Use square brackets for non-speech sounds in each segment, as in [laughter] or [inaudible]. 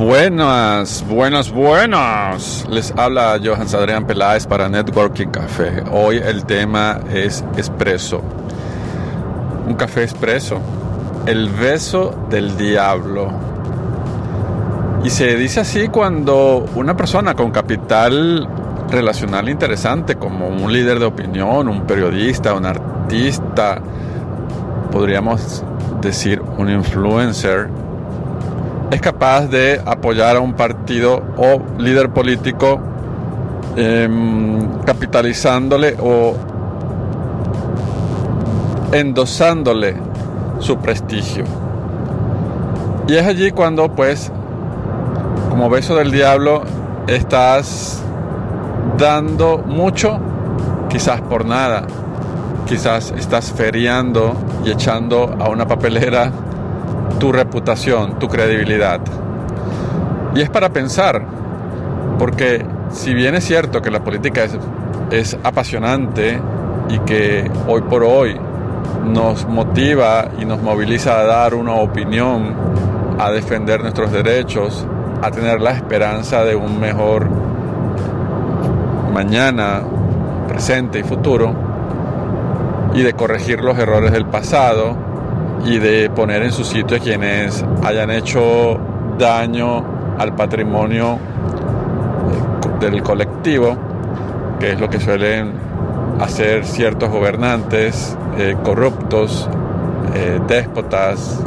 Buenas, buenas, buenas. Les habla Johan Adrián Peláez para Networking Café. Hoy el tema es espresso. Un café espresso. El beso del diablo. Y se dice así cuando una persona con capital relacional interesante, como un líder de opinión, un periodista, un artista, podríamos decir un influencer, es capaz de apoyar a un partido o líder político em, capitalizándole o endosándole su prestigio. Y es allí cuando pues, como beso del diablo, estás dando mucho, quizás por nada. Quizás estás feriando y echando a una papelera tu reputación, tu credibilidad. Y es para pensar, porque si bien es cierto que la política es, es apasionante y que hoy por hoy nos motiva y nos moviliza a dar una opinión, a defender nuestros derechos, a tener la esperanza de un mejor mañana, presente y futuro, y de corregir los errores del pasado y de poner en su sitio a quienes hayan hecho daño al patrimonio eh, del colectivo, que es lo que suelen hacer ciertos gobernantes eh, corruptos, eh, déspotas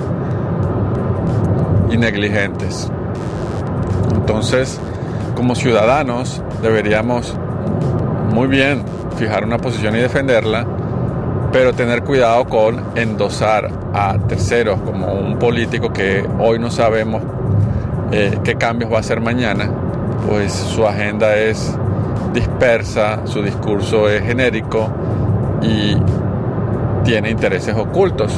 y negligentes. Entonces, como ciudadanos, deberíamos muy bien fijar una posición y defenderla, pero tener cuidado con endosar a terceros como un político que hoy no sabemos eh, qué cambios va a hacer mañana, pues su agenda es dispersa, su discurso es genérico y tiene intereses ocultos.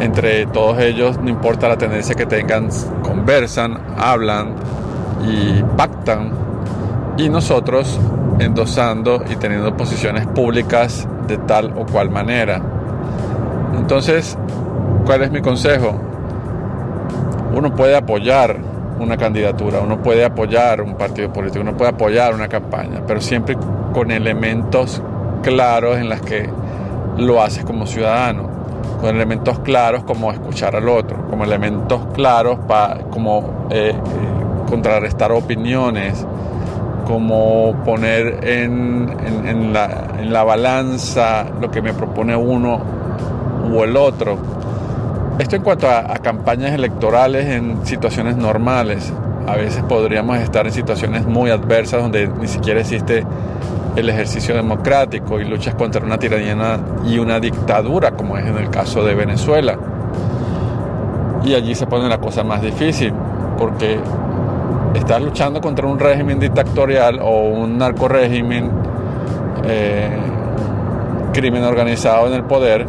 Entre todos ellos, no importa la tendencia que tengan, conversan, hablan y pactan. Y nosotros endosando y teniendo posiciones públicas de tal o cual manera. Entonces, ¿cuál es mi consejo? Uno puede apoyar una candidatura, uno puede apoyar un partido político, uno puede apoyar una campaña, pero siempre con elementos claros en las que lo haces como ciudadano, con elementos claros como escuchar al otro, como elementos claros para como eh, eh, contrarrestar opiniones, como poner en, la, balanza lo que me propone uno o el otro. Esto en cuanto a, campañas electorales en situaciones normales. A veces podríamos estar en situaciones muy adversas donde ni siquiera existe el ejercicio democrático y luchas contra una tiranía y una dictadura, como es en el caso de Venezuela. Y allí se pone la cosa más difícil, porque estás luchando contra un régimen dictatorial o un narcorégimen, eh, crimen organizado en el poder,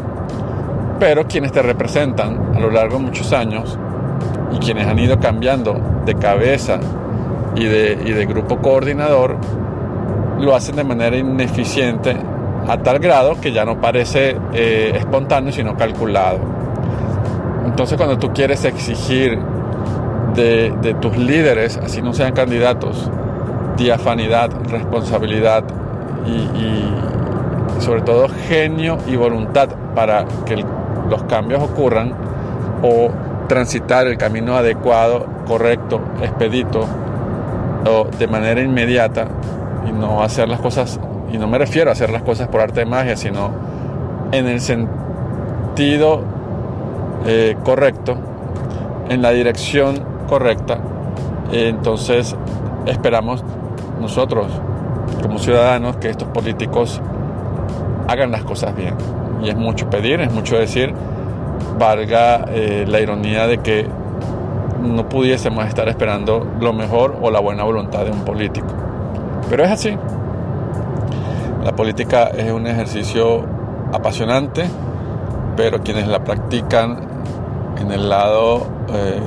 pero quienes te representan a lo largo de muchos años y quienes han ido cambiando de cabeza y de, de grupo coordinador, lo hacen de manera ineficiente a tal grado que ya no parece eh, espontáneo, sino calculado. Entonces cuando tú quieres exigir de, tus líderes, así no sean candidatos, diafanidad, responsabilidad y, sobre todo genio y voluntad para que los cambios ocurran o transitar el camino adecuado, correcto, expedito o de manera inmediata y no hacer las cosas, y no me refiero a hacer las cosas por arte de magia, sino en el sentido eh, correcto, en la dirección correcta, entonces esperamos nosotros como ciudadanos que estos políticos hagan las cosas bien. Y es mucho pedir, es mucho decir, valga eh, la ironía de que no pudiésemos estar esperando lo mejor o la buena voluntad de un político. Pero es así. La política es un ejercicio apasionante, pero quienes la practican en el lado eh,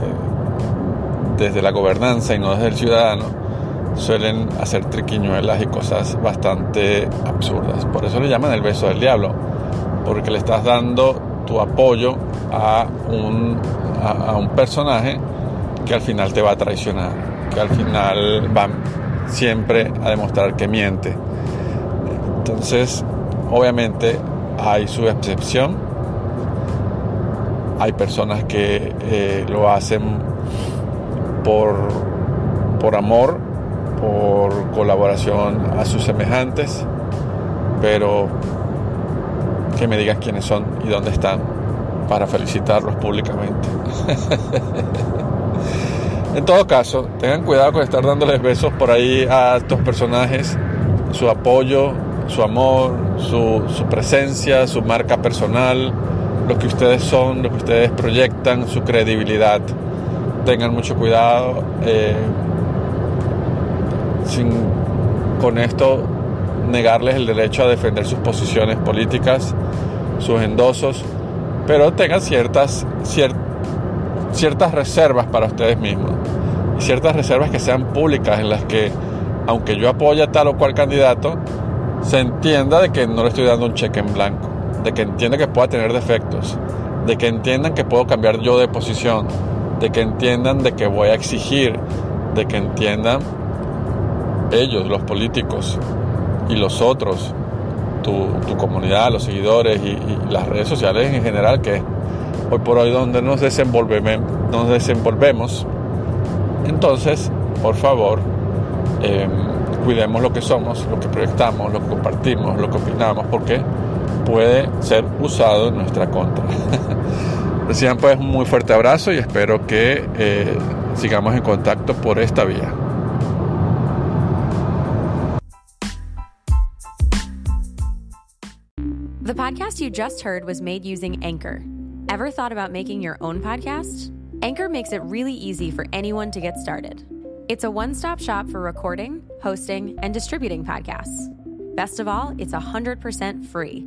desde la gobernanza y no desde el ciudadano suelen hacer triquiñuelas y cosas bastante absurdas. Por eso le llaman el beso del diablo, porque le estás dando tu apoyo a un, a, un personaje que al final te va a traicionar, que al final va siempre a demostrar que miente. Entonces, obviamente hay su excepción. Hay personas que eh, lo hacen por, por amor, por colaboración a sus semejantes, pero que me digan quiénes son y dónde están para felicitarlos públicamente. [laughs] en todo caso, tengan cuidado con estar dándoles besos por ahí a estos personajes, su apoyo, su amor, su, presencia, su marca personal, lo que ustedes son, lo que ustedes proyectan, su credibilidad. Tengan mucho cuidado. Eh, sin con esto negarles el derecho a defender sus posiciones políticas, sus endosos, pero tengan ciertas, ciertas reservas para ustedes mismos. Ciertas reservas que sean públicas en las que, aunque yo apoye a tal o cual candidato, se entienda de que no le estoy dando un cheque en blanco, de que entienda que pueda tener defectos, de que entiendan que puedo cambiar yo de posición, de que entiendan de que voy a exigir, de que entiendan ellos, los políticos y los otros, tu, comunidad, los seguidores y, las redes sociales en general, que hoy por hoy donde nos desenvolvemos, nos desenvolvemos. Entonces, por favor, eh, cuidemos lo que somos, lo que proyectamos, lo que compartimos, lo que opinamos, porque puede ser usado en nuestra contra. [laughs] Reciban pues un muy fuerte abrazo y espero que eh, sigamos en contacto por esta vía. The podcast you just heard was made using Anchor. Ever thought about making your own podcast? Anchor makes it really easy for anyone to get started. It's a one stop shop for recording, hosting, and distributing podcasts. Best of all, it's 100% free.